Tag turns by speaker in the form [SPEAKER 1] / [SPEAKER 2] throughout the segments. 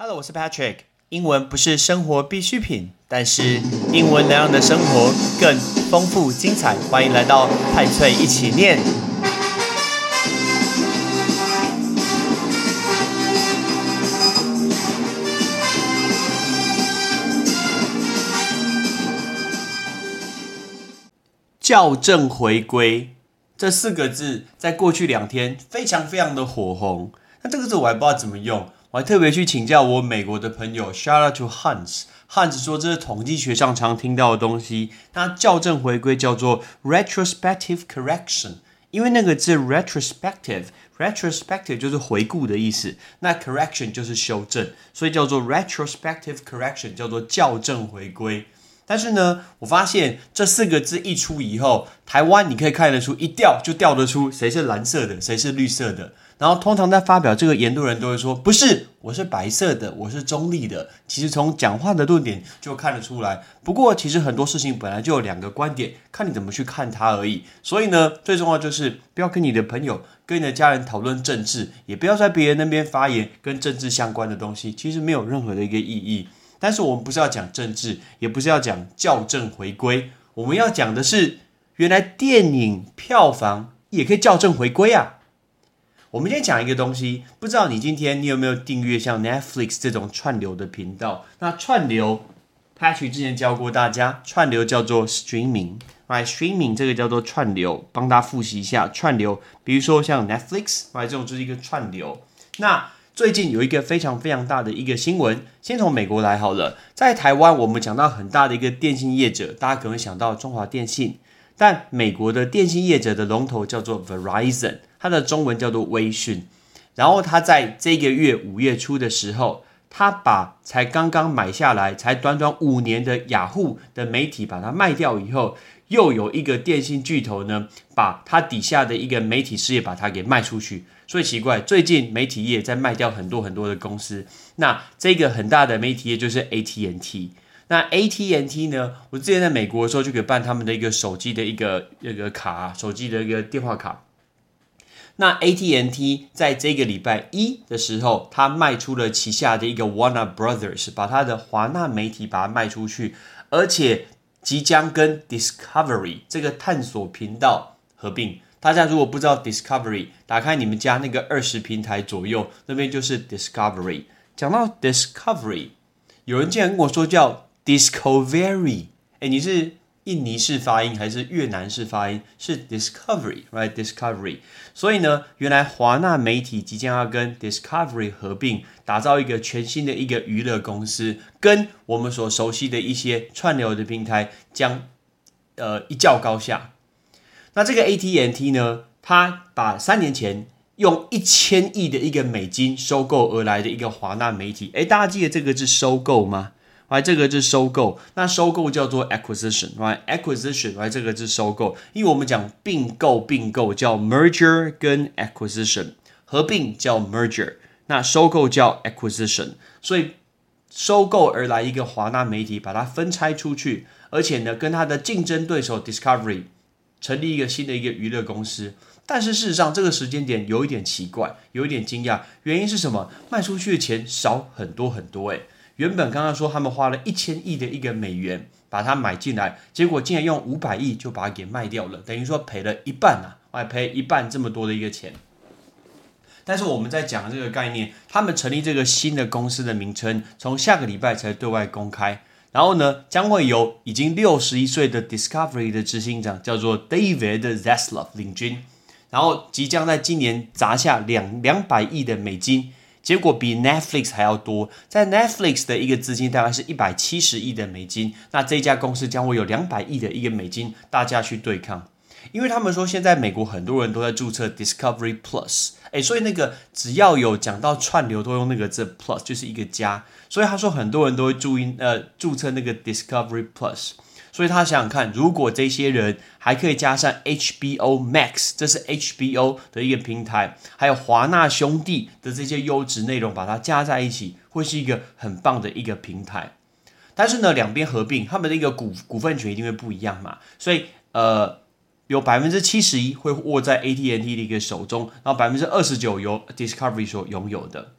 [SPEAKER 1] Hello，我是 Patrick。英文不是生活必需品，但是英文能让你的生活更丰富精彩。欢迎来到派翠一起念。校正回归这四个字，在过去两天非常非常的火红。那这个字我还不知道怎么用。还特别去请教我美国的朋友，shout out to Hans，Hans 说这是统计学上常听到的东西。那校正回归叫做 retrospective correction，因为那个字 retrospective，retrospective 就是回顾的意思，那 correction 就是修正，所以叫做 retrospective correction，叫做校正回归。但是呢，我发现这四个字一出以后，台湾你可以看得出，一调就调得出谁是蓝色的，谁是绿色的。然后通常在发表这个言论人都会说，不是，我是白色的，我是中立的。其实从讲话的论点就看得出来。不过其实很多事情本来就有两个观点，看你怎么去看它而已。所以呢，最重要就是不要跟你的朋友、跟你的家人讨论政治，也不要在别人那边发言跟政治相关的东西，其实没有任何的一个意义。但是我们不是要讲政治，也不是要讲校正回归，我们要讲的是，原来电影票房也可以校正回归啊。我们今天讲一个东西，不知道你今天你有没有订阅像 Netflix 这种串流的频道？那串流，Patrick 之前教过大家，串流叫做 streaming，right？streaming 这个叫做串流，帮大家复习一下串流。比如说像 Netflix，right？这种就是一个串流。那最近有一个非常非常大的一个新闻，先从美国来好了。在台湾，我们讲到很大的一个电信业者，大家可能想到中华电信，但美国的电信业者的龙头叫做 Verizon。它的中文叫做微讯，然后他在这个月五月初的时候，他把才刚刚买下来才短短五年的雅虎的媒体把它卖掉以后，又有一个电信巨头呢，把它底下的一个媒体事业把它给卖出去。所以奇怪，最近媒体业在卖掉很多很多的公司，那这个很大的媒体业就是 AT&T。那 AT&T 呢，我之前在美国的时候就可以办他们的一个手机的一个那个卡，手机的一个电话卡。那 AT&T 在这个礼拜一的时候，它卖出了旗下的一个 Warner Brothers，把它的华纳媒体把它卖出去，而且即将跟 Discovery 这个探索频道合并。大家如果不知道 Discovery，打开你们家那个二十平台左右，那边就是 Discovery。讲到 Discovery，有人竟然跟我说叫 Discovery，哎，你是？印尼式发音还是越南式发音？是 Discovery，right？Discovery。所以呢，原来华纳媒体即将要跟 Discovery 合并，打造一个全新的一个娱乐公司，跟我们所熟悉的一些串流的平台将呃一较高下。那这个 AT&T 呢，它把三年前用一千亿的一个美金收购而来的一个华纳媒体，诶，大家记得这个是收购吗？来，这个是收购，那收购叫做 acquisition，right？acquisition，来，这个是收购，因为我们讲并购，并购叫 merger 跟 acquisition，合并叫 merger，那收购叫 acquisition，所以收购而来一个华纳媒体，把它分拆出去，而且呢，跟它的竞争对手 Discovery 成立一个新的一个娱乐公司，但是事实上这个时间点有一点奇怪，有一点惊讶，原因是什么？卖出去的钱少很多很多，诶。原本刚刚说他们花了一千亿的一个美元把它买进来，结果竟然用五百亿就把它给卖掉了，等于说赔了一半啊，还赔一半这么多的一个钱。但是我们在讲这个概念，他们成立这个新的公司的名称，从下个礼拜才对外公开。然后呢，将会由已经六十一岁的 Discovery 的执行长叫做 David Zaslav 领军，然后即将在今年砸下两两百亿的美金。结果比 Netflix 还要多，在 Netflix 的一个资金大概是一百七十亿的美金，那这家公司将会有两百亿的一个美金，大家去对抗。因为他们说现在美国很多人都在注册 Discovery Plus，哎，所以那个只要有讲到串流都用那个字 Plus，就是一个加，所以他说很多人都会注意呃注册那个 Discovery Plus。所以他想想看，如果这些人还可以加上 HBO Max，这是 HBO 的一个平台，还有华纳兄弟的这些优质内容，把它加在一起，会是一个很棒的一个平台。但是呢，两边合并，他们的一个股股份权一定会不一样嘛。所以呃，有百分之七十一会握在 AT&T 的一个手中，然后百分之二十九由 Discovery 所拥有的。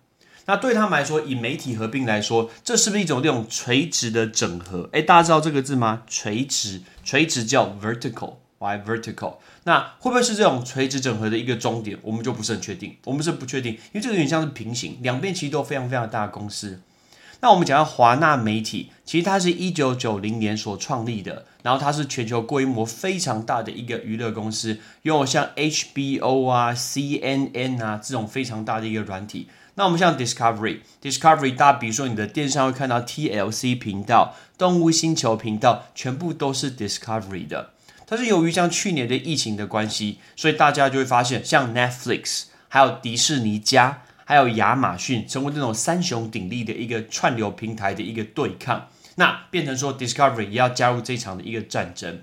[SPEAKER 1] 那对他们来说，以媒体合并来说，这是不是一种这种垂直的整合？诶，大家知道这个字吗？垂直，垂直叫 vertical，why vertical？那会不会是这种垂直整合的一个终点？我们就不是很确定，我们是不确定，因为这个有点像是平行，两边其实都非常非常大的公司。那我们讲到华纳媒体，其实它是一九九零年所创立的，然后它是全球规模非常大的一个娱乐公司，拥有像 HBO 啊、CNN 啊这种非常大的一个软体。那我们像 Discovery，Discovery 大家比如说你的电视上会看到 TLC 频道、动物星球频道，全部都是 Discovery 的。但是由于像去年的疫情的关系，所以大家就会发现，像 Netflix 还有迪士尼加。还有亚马逊成为这种三雄鼎立的一个串流平台的一个对抗，那变成说 Discovery 也要加入这场的一个战争。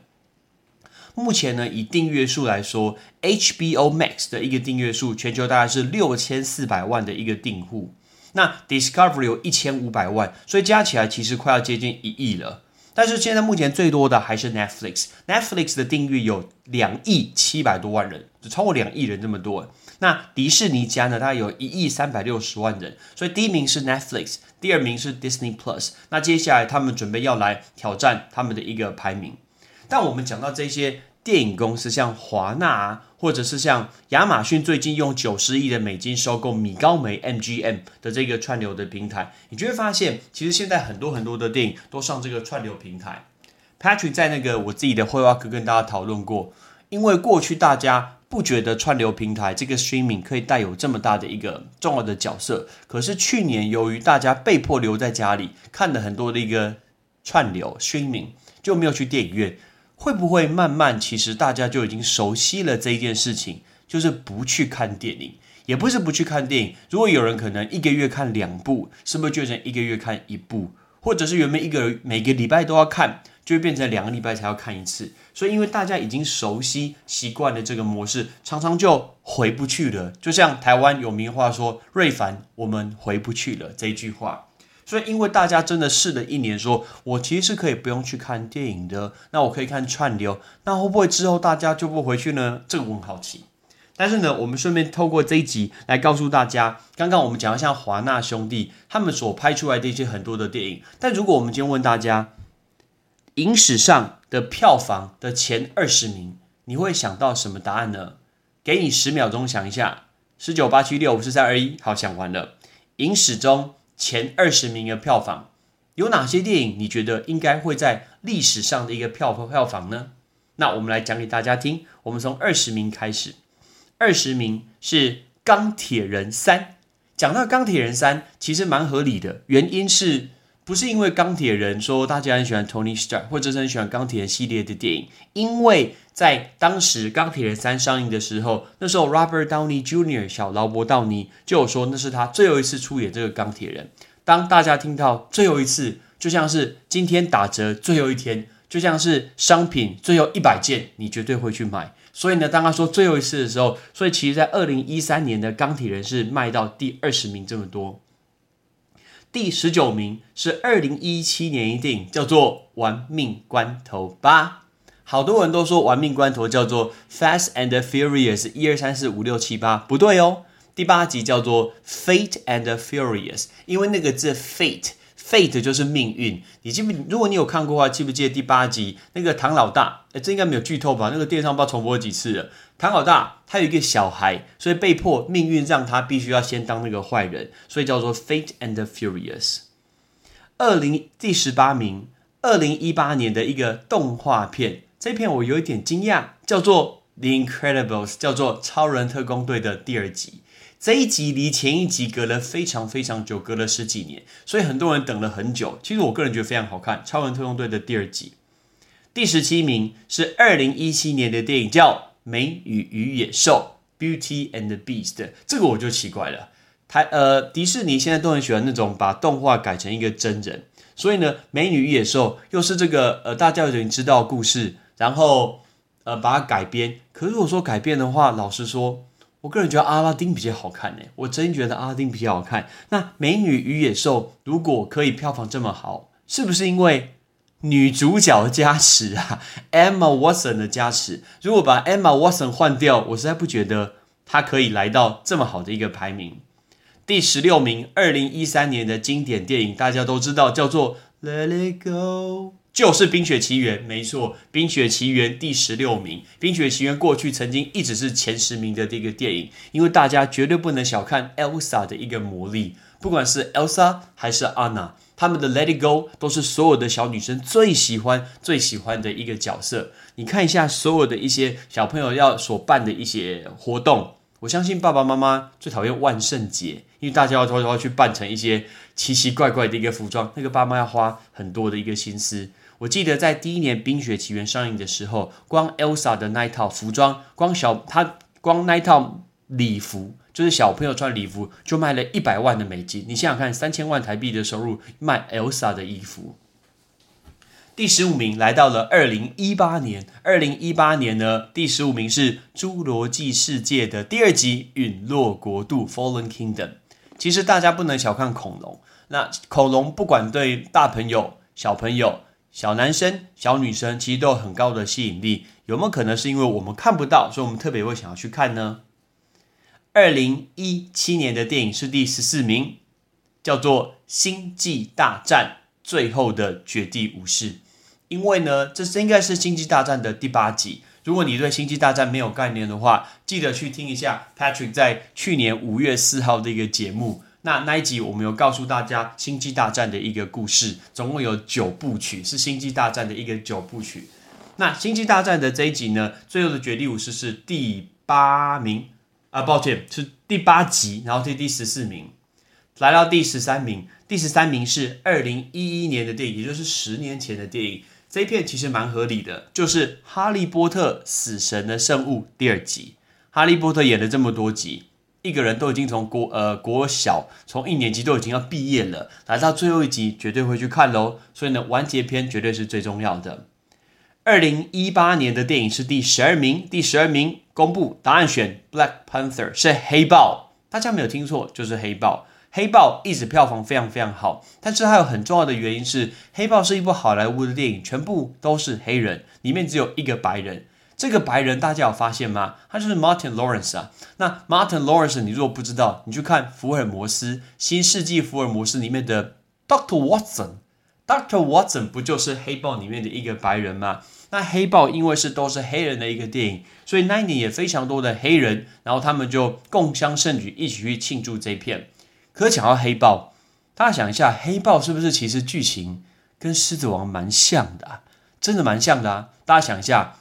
[SPEAKER 1] 目前呢，以订阅数来说，HBO Max 的一个订阅数全球大概是六千四百万的一个订户，那 Discovery 有一千五百万，所以加起来其实快要接近一亿了。但是现在目前最多的还是 Netflix，Netflix 的订阅有两亿七百多万人，就超过两亿人这么多。那迪士尼家呢？大概有一亿三百六十万人，所以第一名是 Netflix，第二名是 Disney Plus。那接下来他们准备要来挑战他们的一个排名。但我们讲到这些电影公司，像华纳啊，或者是像亚马逊最近用九十亿的美金收购米高梅 MGM 的这个串流的平台，你就会发现，其实现在很多很多的电影都上这个串流平台。Patrick 在那个我自己的绘画课跟大家讨论过，因为过去大家。不觉得串流平台这个 streaming 可以带有这么大的一个重要的角色，可是去年由于大家被迫留在家里，看了很多的一个串流 streaming，就没有去电影院，会不会慢慢其实大家就已经熟悉了这一件事情，就是不去看电影，也不是不去看电影，如果有人可能一个月看两部，是不是就成一个月看一部，或者是原本一个每个礼拜都要看？就会变成两个礼拜才要看一次，所以因为大家已经熟悉习惯了这个模式，常常就回不去了。就像台湾有名话说：“瑞凡，我们回不去了。”这一句话，所以因为大家真的试了一年，说我其实是可以不用去看电影的，那我可以看串流，那会不会之后大家就不回去呢？这个我很好奇。但是呢，我们顺便透过这一集来告诉大家，刚刚我们讲到像华纳兄弟他们所拍出来的一些很多的电影，但如果我们今天问大家，影史上的票房的前二十名，你会想到什么答案呢？给你十秒钟想一下，十九八七六五四三二一，好，想完了。影史中前二十名的票房有哪些电影？你觉得应该会在历史上的一个票房票房呢？那我们来讲给大家听。我们从二十名开始，二十名是《钢铁人三》。讲到《钢铁人三》，其实蛮合理的，原因是。不是因为钢铁人说大家很喜欢 Tony Stark，或者是很喜欢钢铁人系列的电影，因为在当时钢铁人三上映的时候，那时候 Robert Downey Jr. 小劳勃道尼就有说那是他最后一次出演这个钢铁人。当大家听到最后一次，就像是今天打折最后一天，就像是商品最后一百件，你绝对会去买。所以呢，当他说最后一次的时候，所以其实在二零一三年的钢铁人是卖到第二十名这么多。第十九名是二零一七年一电影，叫做《玩命关头八》。好多人都说《玩命关头》叫做《Fast and Furious》，一二三四五六七八，不对哦。第八集叫做《Fate and Furious》，因为那个字 Fate Fate 就是命运。你记不？如果你有看过的话，记不记得第八集那个唐老大？哎，这应该没有剧透吧？那个电视不知道重播了几次了。唐老大他有一个小孩，所以被迫命运让他必须要先当那个坏人，所以叫做《Fate and the Furious》。二零第十八名，二零一八年的一个动画片，这片我有一点惊讶，叫做《The Incredibles》，叫做《超人特工队》的第二集。这一集离前一集隔了非常非常久，隔了十几年，所以很多人等了很久。其实我个人觉得非常好看，《超人特工队》的第二集。第十七名是二零一七年的电影，叫。美女与野兽，Beauty and the Beast，这个我就奇怪了。台呃，迪士尼现在都很喜欢那种把动画改成一个真人，所以呢，美女与野兽又是这个呃大家已经知道故事，然后呃把它改编。可如果说改编的话，老实说，我个人觉得阿拉丁比较好看呢。我真觉得阿拉丁比较好看。那美女与野兽如果可以票房这么好，是不是因为？女主角加持啊，Emma Watson 的加持。如果把 Emma Watson 换掉，我实在不觉得她可以来到这么好的一个排名。第十六名，二零一三年的经典电影，大家都知道，叫做《Let It Go》，就是《冰雪奇缘》。没错，《冰雪奇缘》第十六名，《冰雪奇缘》过去曾经一直是前十名的这个电影，因为大家绝对不能小看 Elsa 的一个魔力，不管是 Elsa 还是 Anna，他们的《Let It Go》都是所有的小女生最喜欢、最喜欢的一个角色。你看一下所有的一些小朋友要所办的一些活动。我相信爸爸妈妈最讨厌万圣节，因为大家要都要去扮成一些奇奇怪怪的一个服装，那个爸妈要花很多的一个心思。我记得在第一年《冰雪奇缘》上映的时候，光 Elsa 的那一套服装，光小他光那一套礼服，就是小朋友穿礼服，就卖了一百万的美金。你想想看，三千万台币的收入卖 Elsa 的衣服。第十五名来到了二零一八年，二零一八年呢，第十五名是《侏罗纪世界》的第二集《陨落国度》（Fallen Kingdom）。其实大家不能小看恐龙，那恐龙不管对大朋友、小朋友、小男生、小女生，其实都有很高的吸引力。有没有可能是因为我们看不到，所以我们特别会想要去看呢？二零一七年的电影是第十四名，叫做《星际大战：最后的绝地武士》。因为呢，这是应该是《星际大战》的第八集。如果你对《星际大战》没有概念的话，记得去听一下 Patrick 在去年五月四号的一个节目。那那一集我们有告诉大家《星际大战》的一个故事，总共有九部曲，是《星际大战》的一个九部曲。那《星际大战》的这一集呢，最后的绝地武士是第八名啊，抱歉是第八集，然后是第十四名，来到第十三名。第十三名是二零一一年的电影，也就是十年前的电影。这一片其实蛮合理的，就是《哈利波特：死神的圣物》第二集。哈利波特演了这么多集，一个人都已经从国呃国小从一年级都已经要毕业了，来到最后一集绝对会去看喽。所以呢，完结篇绝对是最重要的。二零一八年的电影是第十二名，第十二名公布答案选《Black Panther》是黑豹，大家没有听错，就是黑豹。黑豹一直票房非常非常好，但是它有很重要的原因是，黑豹是一部好莱坞的电影，全部都是黑人，里面只有一个白人。这个白人大家有发现吗？他就是 Martin Lawrence 啊。那 Martin Lawrence 你如果不知道，你去看福尔摩斯新世纪福尔摩斯里面的 Doctor Watson，Doctor Watson 不就是黑豹里面的一个白人吗？那黑豹因为是都是黑人的一个电影，所以那一年也非常多的黑人，然后他们就共襄盛举，一起去庆祝这片。可讲到黑豹，大家想一下，黑豹是不是其实剧情跟狮子王蛮像的？啊真的蛮像的啊！大家想一下，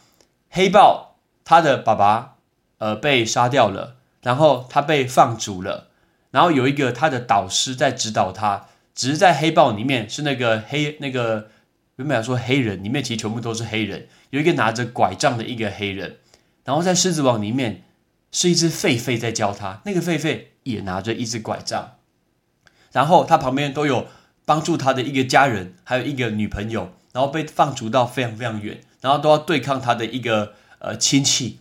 [SPEAKER 1] 黑豹他的爸爸呃被杀掉了，然后他被放逐了，然后有一个他的导师在指导他，只是在黑豹里面是那个黑那个原本来说黑人里面其实全部都是黑人，有一个拿着拐杖的一个黑人，然后在狮子王里面是一只狒狒在教他，那个狒狒也拿着一只拐杖。然后他旁边都有帮助他的一个家人，还有一个女朋友，然后被放逐到非常非常远，然后都要对抗他的一个呃亲戚。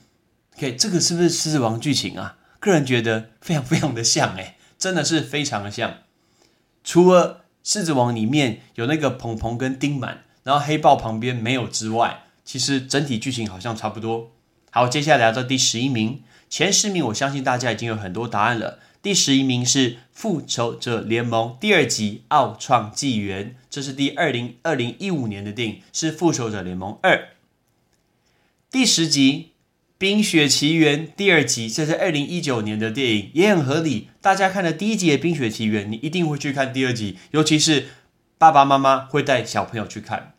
[SPEAKER 1] OK，这个是不是狮子王剧情啊？个人觉得非常非常的像，诶，真的是非常的像。除了狮子王里面有那个鹏鹏跟丁满，然后黑豹旁边没有之外，其实整体剧情好像差不多。好，接下来到第十一名，前十名我相信大家已经有很多答案了。第十一名是《复仇者联盟》第二集《奥创纪元》，这是第二零二零一五年的电影，是《复仇者联盟二》。第十集《冰雪奇缘》第二集，这是二零一九年的电影，也很合理。大家看了第一集的《冰雪奇缘》，你一定会去看第二集，尤其是爸爸妈妈会带小朋友去看。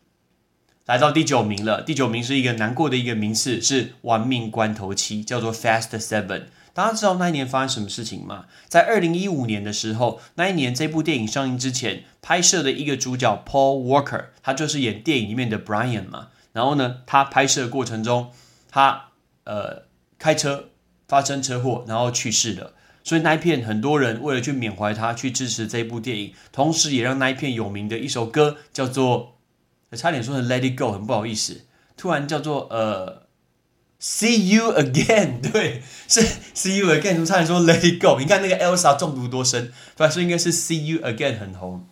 [SPEAKER 1] 来到第九名了，第九名是一个难过的一个名次，是《亡命关头七》，叫做《Fast Seven》。大家知道那一年发生什么事情吗？在二零一五年的时候，那一年这部电影上映之前，拍摄的一个主角 Paul Walker，他就是演电影里面的 Brian 嘛。然后呢，他拍摄过程中，他呃开车发生车祸，然后去世了。所以那一片很多人为了去缅怀他，去支持这部电影，同时也让那一片有名的一首歌叫做，差点说成 Let It Go，很不好意思，突然叫做呃。See you again，对，是 See you again。差点说 Let it go。你看那个 Elsa 中毒多深，对吧？所以应该是 See you again 很红。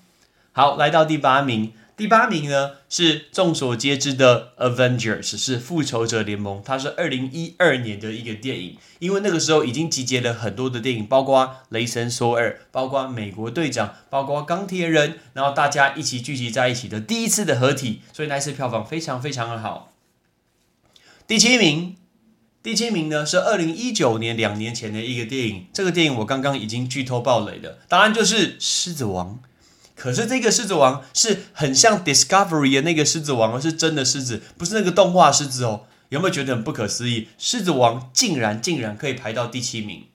[SPEAKER 1] 好，来到第八名，第八名呢是众所皆知的《Avengers》，是复仇者联盟，它是二零一二年的一个电影。因为那个时候已经集结了很多的电影，包括《雷神索尔》，包括《美国队长》，包括《钢铁人》，然后大家一起聚集在一起的第一次的合体，所以那次票房非常非常的好。第七名，第七名呢是二零一九年两年前的一个电影，这个电影我刚刚已经剧透爆雷了，答案就是《狮子王》。可是这个狮子王是很像 Discovery 的那个狮子王，而是真的狮子，不是那个动画狮子哦。有没有觉得很不可思议？狮子王竟然竟然可以排到第七名？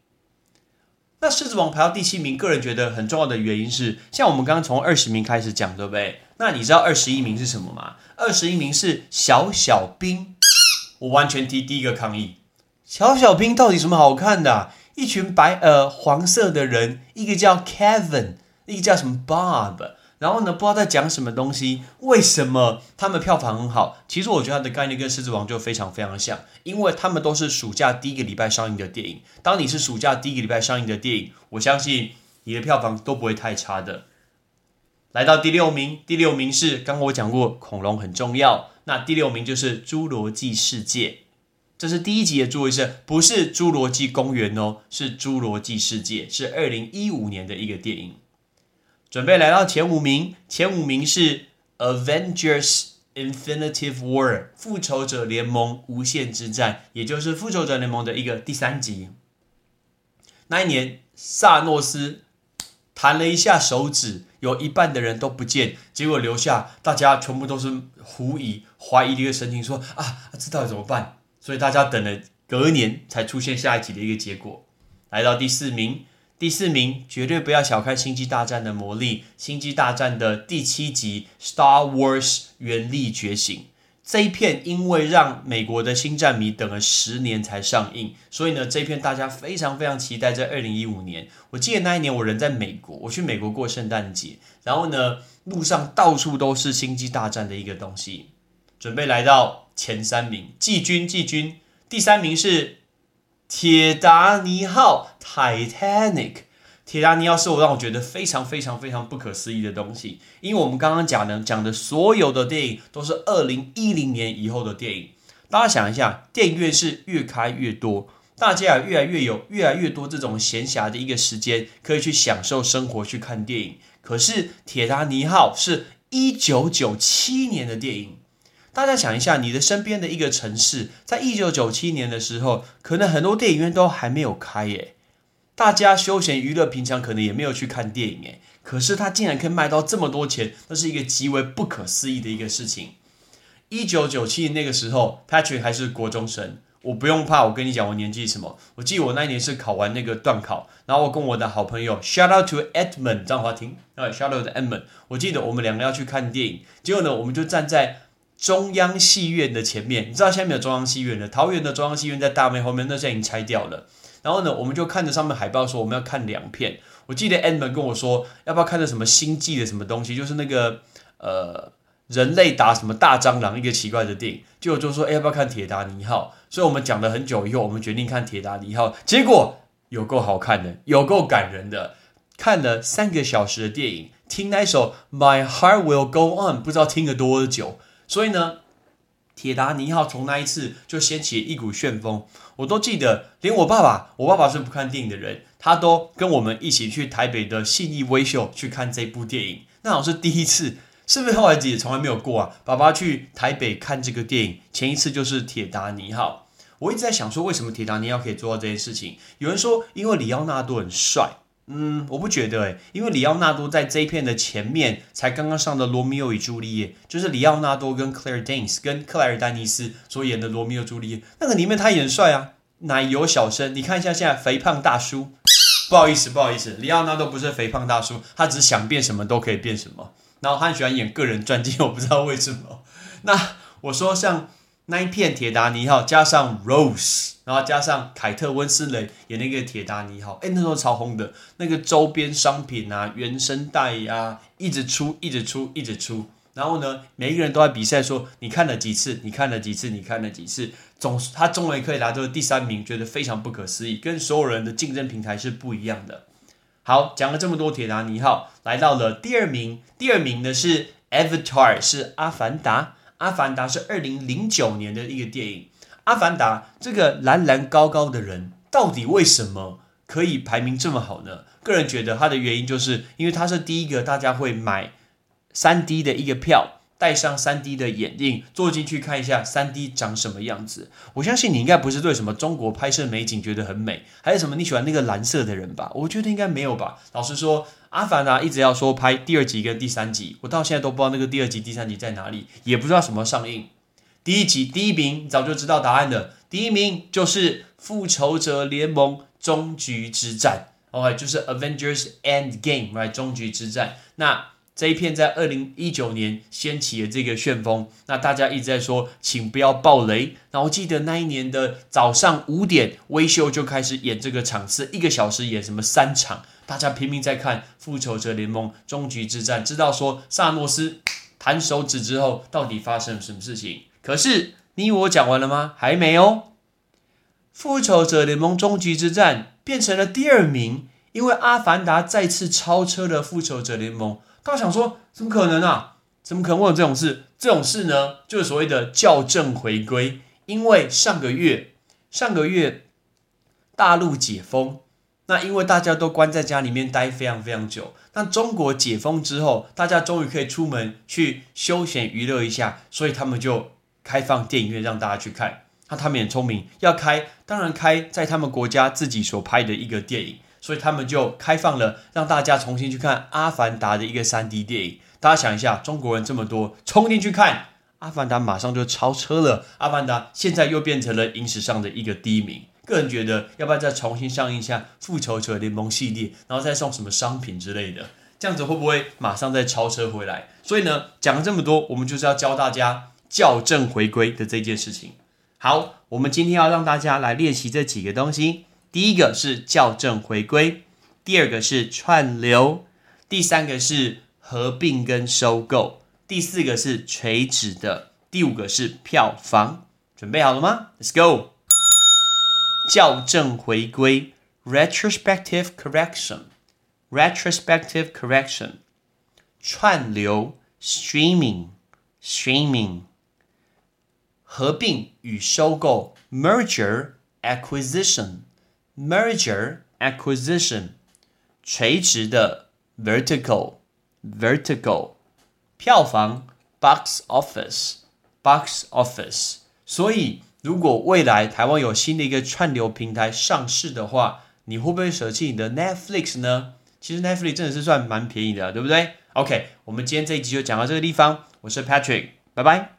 [SPEAKER 1] 那狮子王排到第七名，个人觉得很重要的原因是，像我们刚刚从二十名开始讲，对不对？那你知道二十一名是什么吗？二十一名是小小兵。我完全提第一个抗议：小小兵到底什么好看的？一群白呃黄色的人，一个叫 Kevin。一个叫什么 Bob，然后呢，不知道在讲什么东西。为什么他们票房很好？其实我觉得它的概念跟《狮子王》就非常非常像，因为他们都是暑假第一个礼拜上映的电影。当你是暑假第一个礼拜上映的电影，我相信你的票房都不会太差的。来到第六名，第六名是刚刚我讲过恐龙很重要，那第六名就是《侏罗纪世界》，这是第一集的注意是，不是《侏罗纪公园》哦，是《侏罗纪世界》，是二零一五年的一个电影。准备来到前五名，前五名是《Avengers: Infinity War》复仇者联盟无限之战，也就是复仇者联盟的一个第三集。那一年，萨诺斯弹了一下手指，有一半的人都不见，结果留下大家全部都是狐疑、怀疑的一个神情，说：“啊，这到底怎么办？”所以大家等了隔年才出现下一集的一个结果。来到第四名。第四名，绝对不要小看《星际大战》的魔力，《星际大战》的第七集《Star Wars：原力觉醒》这一片，因为让美国的星战迷等了十年才上映，所以呢，这一片大家非常非常期待。在二零一五年，我记得那一年我人在美国，我去美国过圣诞节，然后呢，路上到处都是《星际大战》的一个东西。准备来到前三名，季军，季军，第三名是。铁达尼号 （Titanic），铁达尼号是我让我觉得非常非常非常不可思议的东西，因为我们刚刚讲的讲的所有的电影都是二零一零年以后的电影。大家想一下，电影院是越开越多，大家也越来越有越来越多这种闲暇的一个时间，可以去享受生活，去看电影。可是铁达尼号是一九九七年的电影。大家想一下，你的身边的一个城市，在一九九七年的时候，可能很多电影院都还没有开耶。大家休闲娱乐，平常可能也没有去看电影诶。可是它竟然可以卖到这么多钱，那是一个极为不可思议的一个事情。一九九七年那个时候，Patrick 还是国中生，我不用怕，我跟你讲我年纪什么。我记得我那一年是考完那个段考，然后我跟我的好朋友 Shout out to Edmund 张华庭，啊 Shout out to Edmund，我记得我们两个要去看电影，结果呢，我们就站在。中央戏院的前面，你知道现在没有中央戏院了。桃园的中央戏院在大梅后面，那现在已经拆掉了。然后呢，我们就看着上面海报说我们要看两片。我记得 N 们跟我说，要不要看的什么星际的什么东西，就是那个呃人类打什么大蟑螂一个奇怪的电影。结果就说，哎，要不要看铁达尼号？所以我们讲了很久以后，我们决定看铁达尼号。结果有够好看的，有够感人的，看了三个小时的电影，听那首 My Heart Will Go On，不知道听了多久。所以呢，铁达尼号从那一次就掀起一股旋风，我都记得，连我爸爸，我爸爸是不看电影的人，他都跟我们一起去台北的信义威秀去看这部电影，那好像是第一次，是不是后来也从来没有过啊？爸爸去台北看这个电影，前一次就是铁达尼号，我一直在想说，为什么铁达尼号可以做到这件事情？有人说，因为里奥纳多很帅。嗯，我不觉得诶，因为里奥纳多在这一片的前面才刚刚上的《罗密欧与朱丽叶》，就是里奥纳多跟 Claire Danes 跟克莱尔丹尼斯所演的《罗密欧朱丽叶》，那个里面他演帅啊，奶油小生。你看一下现在肥胖大叔，不好意思，不好意思，里奥纳多不是肥胖大叔，他只是想变什么都可以变什么，然后他很喜欢演个人传记，我不知道为什么。那我说像。那一片铁达尼号加上 Rose，然后加上凯特温斯雷演那个铁达尼号，哎，那时候超红的，那个周边商品啊、原声带呀，一直出，一直出，一直出。然后呢，每一个人都在比赛说，你看了几次？你看了几次？你看了几次？总他终于可以拿到第三名，觉得非常不可思议，跟所有人的竞争平台是不一样的。好，讲了这么多铁达尼号，来到了第二名，第二名呢是 Avatar 是阿凡达，阿凡达是二零零九年的一个电影。阿凡达这个蓝蓝高高的人，到底为什么可以排名这么好呢？个人觉得他的原因就是因为他是第一个大家会买三 D 的一个票。戴上三 D 的眼镜，坐进去看一下三 D 长什么样子。我相信你应该不是对什么中国拍摄美景觉得很美，还有什么你喜欢那个蓝色的人吧？我觉得应该没有吧。老实说，阿凡达一直要说拍第二集跟第三集，我到现在都不知道那个第二集、第三集在哪里，也不知道什么上映。第一集第一名早就知道答案了，第一名就是《复仇者联盟：终局之战》，OK，就是 Avengers End Game，right？终局之战。那这一片在二零一九年掀起了这个旋风，那大家一直在说，请不要爆雷。那我记得那一年的早上五点，微秀就开始演这个场次，一个小时演什么三场，大家拼命在看《复仇者联盟：终局之战》，知道说萨诺斯弹手指之后到底发生了什么事情。可是你我讲完了吗？还没哦，《复仇者联盟：终局之战》变成了第二名，因为《阿凡达》再次超车了《复仇者联盟》。他想说，怎么可能啊？怎么可能会有这种事？这种事呢，就是所谓的校正回归。因为上个月，上个月大陆解封，那因为大家都关在家里面待非常非常久，那中国解封之后，大家终于可以出门去休闲娱乐一下，所以他们就开放电影院让大家去看。那他们也聪明，要开当然开在他们国家自己所拍的一个电影。所以他们就开放了，让大家重新去看《阿凡达》的一个三 D 电影。大家想一下，中国人这么多，冲进去看《阿凡达》，马上就超车了。《阿凡达》现在又变成了影史上的一个第一名。个人觉得，要不要再重新上映一下《复仇者联盟》系列，然后再送什么商品之类的？这样子会不会马上再超车回来？所以呢，讲了这么多，我们就是要教大家校正回归的这件事情。好，我们今天要让大家来练习这几个东西。第一个是校正回归，第二个是串流，第三个是合并跟收购，第四个是垂直的，第五个是票房。准备好了吗？Let's go。校正回归，retrospective correction，retrospective correction。串流，streaming，streaming。合并与收购，merger，acquisition。Merger acquisition，垂直的 vertical vertical，票房 box office box office。所以，如果未来台湾有新的一个串流平台上市的话，你会不会舍弃你的 Netflix 呢？其实 Netflix 真的是算蛮便宜的，对不对？OK，我们今天这一集就讲到这个地方。我是 Patrick，拜拜。